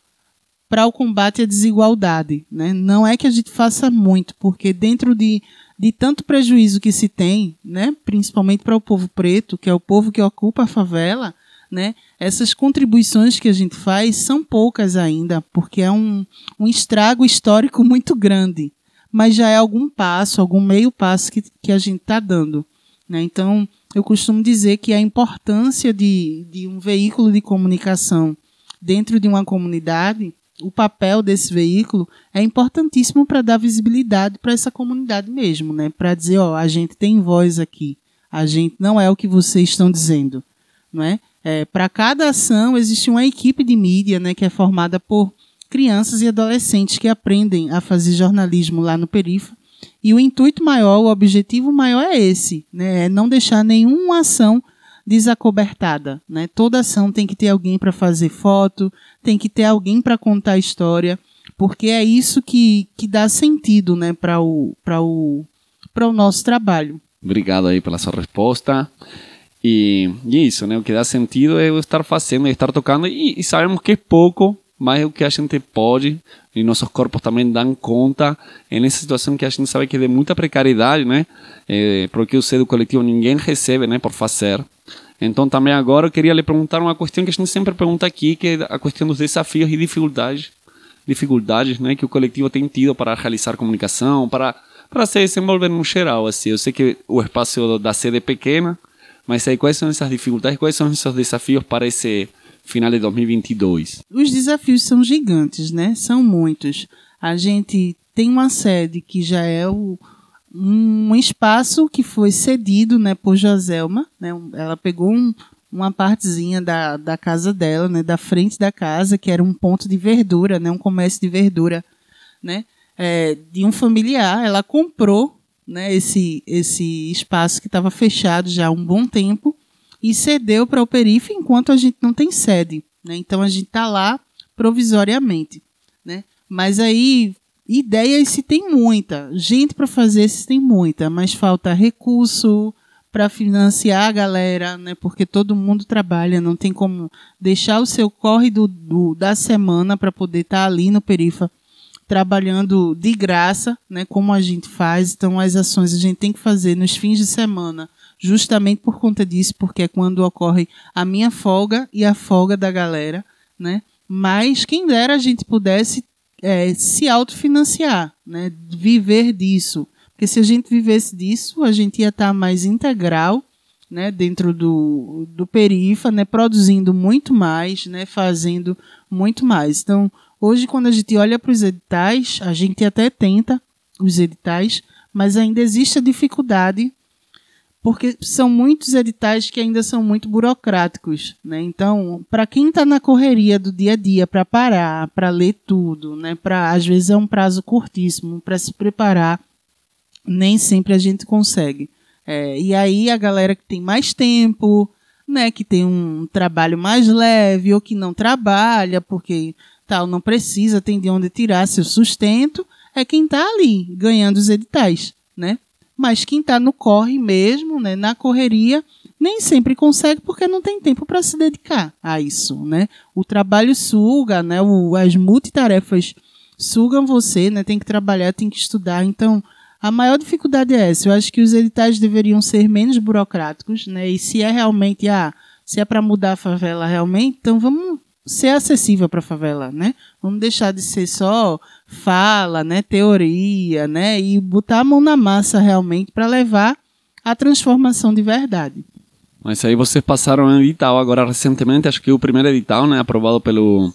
Speaker 3: para o combate à desigualdade. Né? Não é que a gente faça muito, porque dentro de, de tanto prejuízo que se tem, né? principalmente para o povo preto, que é o povo que ocupa a favela, né? essas contribuições que a gente faz são poucas ainda, porque é um, um estrago histórico (laughs) muito grande. Mas já é algum passo, algum meio passo que, que a gente está dando. Né? Então, eu costumo dizer que a importância de, de um veículo de comunicação dentro de uma comunidade, o papel desse veículo é importantíssimo para dar visibilidade para essa comunidade mesmo, né? Para dizer, ó, a gente tem voz aqui, a gente não é o que vocês estão dizendo, não é? é para cada ação existe uma equipe de mídia, né, que é formada por crianças e adolescentes que aprendem a fazer jornalismo lá no Perifa e o intuito maior, o objetivo maior é esse, né? É não deixar nenhuma ação desacobertada, né? Toda ação tem que ter alguém para fazer foto, tem que ter alguém para contar a história, porque é isso que, que dá sentido, né, para o para o para o nosso trabalho.
Speaker 4: Obrigado aí pela sua resposta. E, e é isso, né? O que dá sentido é estar fazendo, estar tocando e, e sabemos que é pouco, mas o que a gente pode e nossos corpos também dão conta é nessa situação que a gente sabe que é de muita precariedade, né? É, porque o cedo coletivo ninguém recebe, né, por fazer. Então também agora eu queria lhe perguntar uma questão que a gente sempre pergunta aqui, que é a questão dos desafios e dificuldades, dificuldades, né, que o coletivo tem tido para realizar comunicação, para para se desenvolver no geral, assim. Eu sei que o espaço da sede é pequena, mas aí quais são essas dificuldades, quais são esses desafios para esse final de 2022?
Speaker 3: Os desafios são gigantes, né? São muitos. A gente tem uma sede que já é o, um espaço que foi cedido né, por Joselma. Né? Ela pegou um, uma partezinha da, da casa dela, né, da frente da casa, que era um ponto de verdura, né, um comércio de verdura, né, é, de um familiar. Ela comprou né, esse, esse espaço que estava fechado já há um bom tempo e cedeu para o Perifa enquanto a gente não tem sede. Né? Então a gente está lá provisoriamente. Né? Mas aí, ideias se tem muita, gente para fazer se tem muita, mas falta recurso para financiar a galera, né? porque todo mundo trabalha, não tem como deixar o seu corre do, do da semana para poder estar tá ali no Perifa trabalhando de graça, né, como a gente faz. Então, as ações a gente tem que fazer nos fins de semana justamente por conta disso, porque é quando ocorre a minha folga e a folga da galera, né? Mas quem dera a gente pudesse é, se autofinanciar, né? Viver disso. Porque se a gente vivesse disso, a gente ia estar mais integral, né? Dentro do, do perifa, né? Produzindo muito mais, né? Fazendo muito mais. Então, hoje, quando a gente olha para os editais, a gente até tenta os editais, mas ainda existe a dificuldade porque são muitos editais que ainda são muito burocráticos, né? Então, para quem está na correria do dia a dia para parar, para ler tudo, né? Para às vezes é um prazo curtíssimo para se preparar, nem sempre a gente consegue. É, e aí a galera que tem mais tempo, né? Que tem um trabalho mais leve ou que não trabalha porque tal não precisa, tem de onde tirar seu sustento, é quem está ali ganhando os editais, né? Mas quem está no corre mesmo, né, na correria, nem sempre consegue porque não tem tempo para se dedicar a isso, né? O trabalho suga, né? O, as multitarefas sugam você, né? Tem que trabalhar, tem que estudar. Então, a maior dificuldade é essa. Eu acho que os editais deveriam ser menos burocráticos, né? E se é realmente, ah, se é para mudar a favela realmente, então vamos ser acessível para a favela, né? Vamos deixar de ser só fala, né, teoria, né, e botar a mão na massa realmente para levar a transformação de verdade.
Speaker 4: Mas aí vocês passaram um edital agora recentemente, acho que o primeiro edital, né, aprovado pelo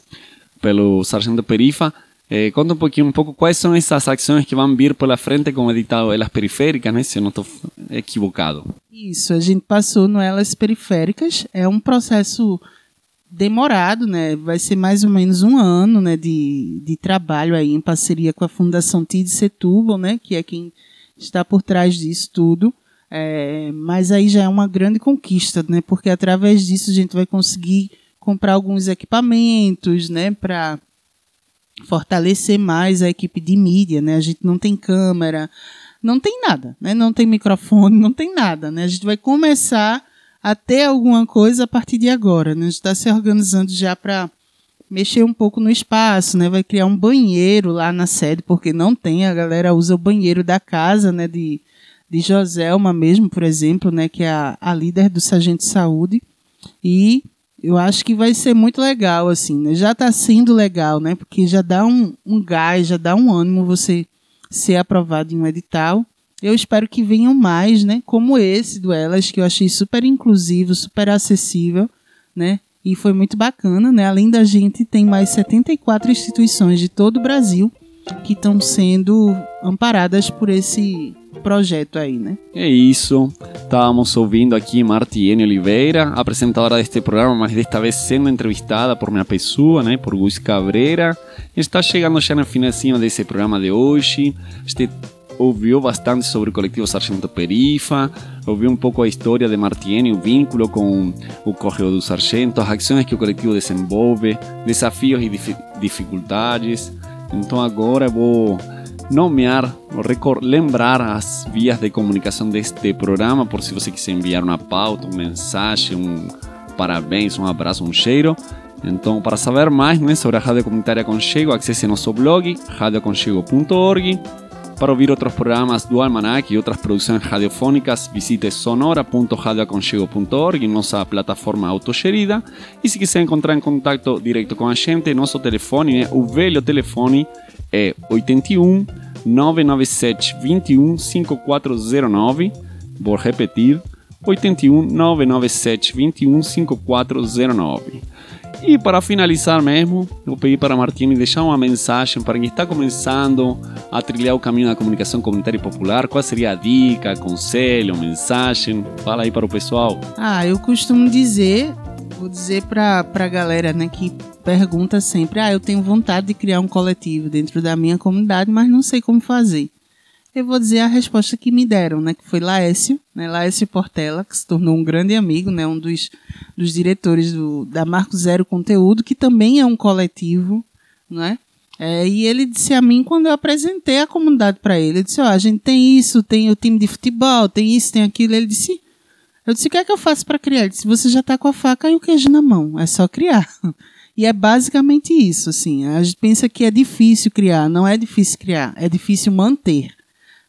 Speaker 4: pelo sargento Perifa. Eh, conta um pouquinho, um pouco quais são essas ações que vão vir pela frente com o edital Elas Periféricas, né, se eu não estou equivocado.
Speaker 3: Isso, a gente passou no Elas Periféricas, é um processo demorado, né? Vai ser mais ou menos um ano, né, de, de trabalho aí em parceria com a Fundação TID Setúbal, né, que é quem está por trás disso tudo. É, mas aí já é uma grande conquista, né? Porque através disso a gente vai conseguir comprar alguns equipamentos, né, para fortalecer mais a equipe de mídia, né? A gente não tem câmera, não tem nada, né? Não tem microfone, (laughs) não tem nada, né? A gente vai começar a ter alguma coisa a partir de agora. Né? A gente está se organizando já para mexer um pouco no espaço, né? Vai criar um banheiro lá na sede, porque não tem, a galera usa o banheiro da casa, né? De, de Joselma mesmo, por exemplo, né? Que é a, a líder do Sargento de Saúde. E eu acho que vai ser muito legal, assim, né? Já está sendo legal, né? Porque já dá um, um gás, já dá um ânimo você ser aprovado em um edital. Eu espero que venham mais, né? Como esse do Elas, que eu achei super inclusivo, super acessível, né? E foi muito bacana, né? Além da gente, tem mais 74 instituições de todo o Brasil que estão sendo amparadas por esse projeto aí, né?
Speaker 4: É isso. Estávamos ouvindo aqui Martiene Oliveira, apresentadora deste programa, mas desta vez sendo entrevistada por minha pessoa, né? Por Gus Cabreira. Está chegando já no finalzinho desse programa de hoje. Este ouviu bastante sobre o coletivo Sargento Perifa, ouviu um pouco a história de Martiene, o vínculo com o Correio do Sargento, as ações que o coletivo desenvolve, desafios e dif dificuldades. Então agora vou nomear, lembrar as vias de comunicação deste programa, por se você quiser enviar uma pauta, uma mensagem, um parabéns, um abraço, um cheiro. Então, para saber mais né, sobre a Rádio Comunitária Conchego, acesse nosso blog, radioconchego.org. Para ouvir outros programas do Almanac e outras produções radiofônicas, visite sonora.radioaconchego.org, nossa plataforma autogerida. E se quiser entrar em contato direto com a gente, nosso telefone, né, o velho telefone, é 81 997 21 5409. Vou repetir: 81 997 21 5409. E para finalizar mesmo, eu pedi para Martini deixar uma mensagem para quem está começando a trilhar o caminho da comunicação comunitária e popular. Qual seria a dica, conselho, mensagem? Fala aí para o pessoal.
Speaker 3: Ah, eu costumo dizer, vou dizer para a galera né, que pergunta sempre: ah, eu tenho vontade de criar um coletivo dentro da minha comunidade, mas não sei como fazer eu vou dizer a resposta que me deram, né? Que foi Laécio, né? Laécio Portela, que se tornou um grande amigo, né? Um dos, dos diretores do, da Marco Zero Conteúdo, que também é um coletivo, né? É, e ele disse a mim quando eu apresentei a comunidade para ele, ele disse, ó, oh, a gente tem isso, tem o time de futebol, tem isso, tem aquilo. Ele disse, eu disse, o que é que eu faço para criar? Ele disse, você já está com a faca e o queijo na mão, é só criar. (laughs) E é basicamente isso, assim. A gente pensa que é difícil criar, não é difícil criar, é difícil manter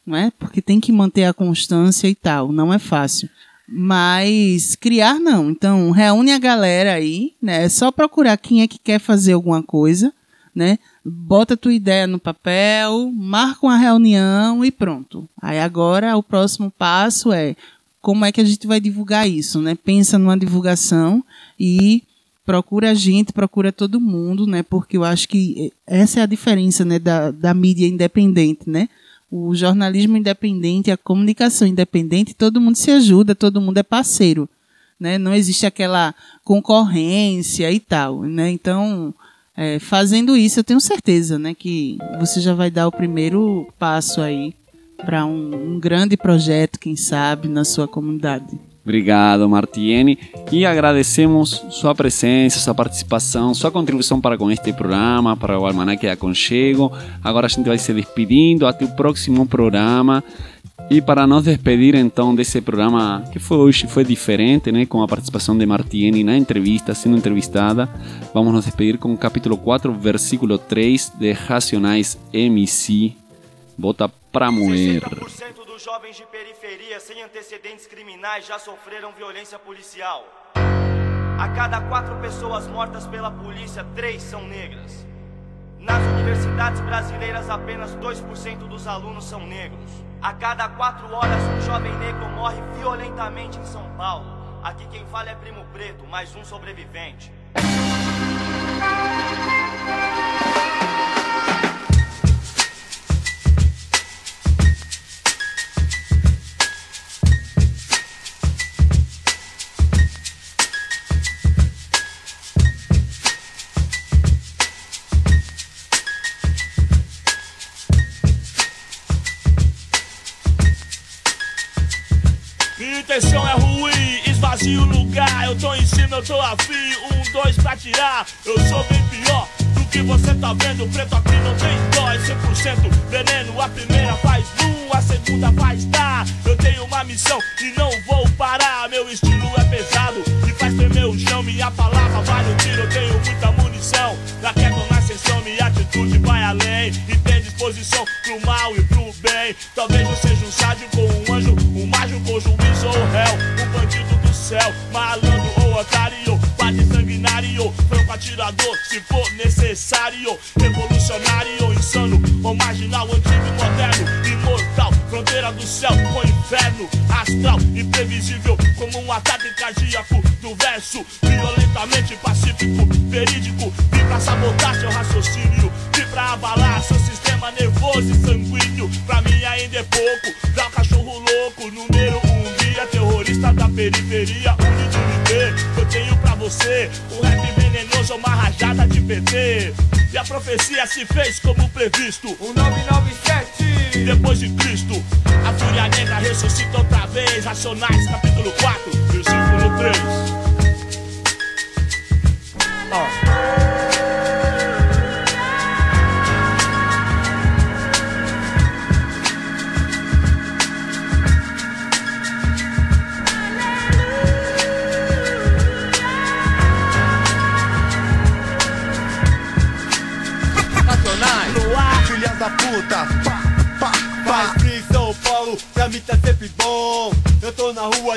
Speaker 3: não é? Porque tem que manter a constância e tal, não é fácil. Mas criar não. Então, reúne a galera aí, né? É só procurar quem é que quer fazer alguma coisa, né? Bota a tua ideia no papel, marca uma reunião e pronto. Aí agora o próximo passo é como é que a gente vai divulgar isso, né? Pensa numa divulgação e procura a gente, procura todo mundo, né? Porque eu acho que essa é a diferença, né, da, da mídia independente, né? O jornalismo independente, a comunicação independente, todo mundo se ajuda, todo mundo é parceiro. Né? Não existe aquela concorrência e tal. Né? Então, é, fazendo isso, eu tenho certeza né, que você já vai dar o primeiro passo aí para um, um grande projeto, quem sabe, na sua comunidade.
Speaker 4: Obrigado, Martiene. E agradecemos sua presença, sua participação, sua contribuição para com este programa, para o Almanac de Aconchego. Agora a gente vai se despedindo. Até o próximo programa. E para nos despedir então desse programa que foi hoje foi diferente, né, com a participação de Martiene na entrevista, sendo entrevistada, vamos nos despedir com o capítulo 4, versículo 3 de Racionais MC. Bota pra moer
Speaker 9: jovens de periferia sem antecedentes criminais já sofreram violência policial. A cada quatro pessoas mortas pela polícia, três são negras. Nas universidades brasileiras, apenas 2% dos alunos são negros. A cada quatro horas, um jovem negro morre violentamente em São Paulo. Aqui quem fala é Primo Preto, mais um sobrevivente.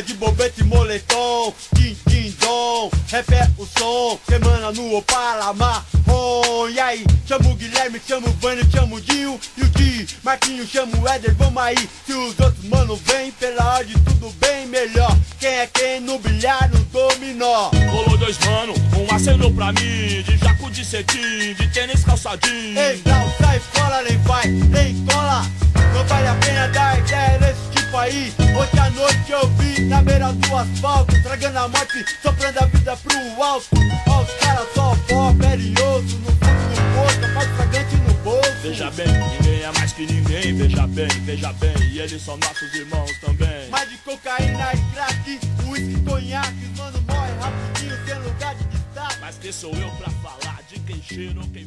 Speaker 10: De
Speaker 11: bobete e moletom, din, din, dom. Rap é o som, semana no Opala marrom. E aí, chamo o Guilherme, chamo o Vânio, chamo o Dinho e o Di. Marquinho, chamo o Éder, vamos aí. Se os outros mano vem, pela ordem tudo bem melhor. Quem é quem no bilhar, no dominó.
Speaker 10: Rolou dois mano, um acenou pra mim De jaco de cetim, de tênis calçadinho
Speaker 11: Ei, não sai fora, nem vai, nem cola. Não vale a pena dar beira do asfalto, tragando a morte, soprando a vida pro alto. Ó, os caras só pó, perioso, no fundo do poço, faz fragante no bolso.
Speaker 10: Veja bem, ninguém é mais que ninguém Veja bem, veja bem, e eles são nossos irmãos também
Speaker 11: Mais de cocaína e crack, uísque, conhaque, mano morre rapidinho, sem lugar de destaque.
Speaker 10: Mas quem sou eu pra falar de quem cheira ou quem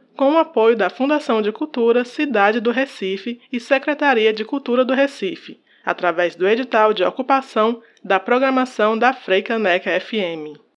Speaker 1: com o apoio da Fundação de Cultura Cidade do Recife e Secretaria de Cultura do Recife, através do edital de ocupação da programação da Freicaneca FM.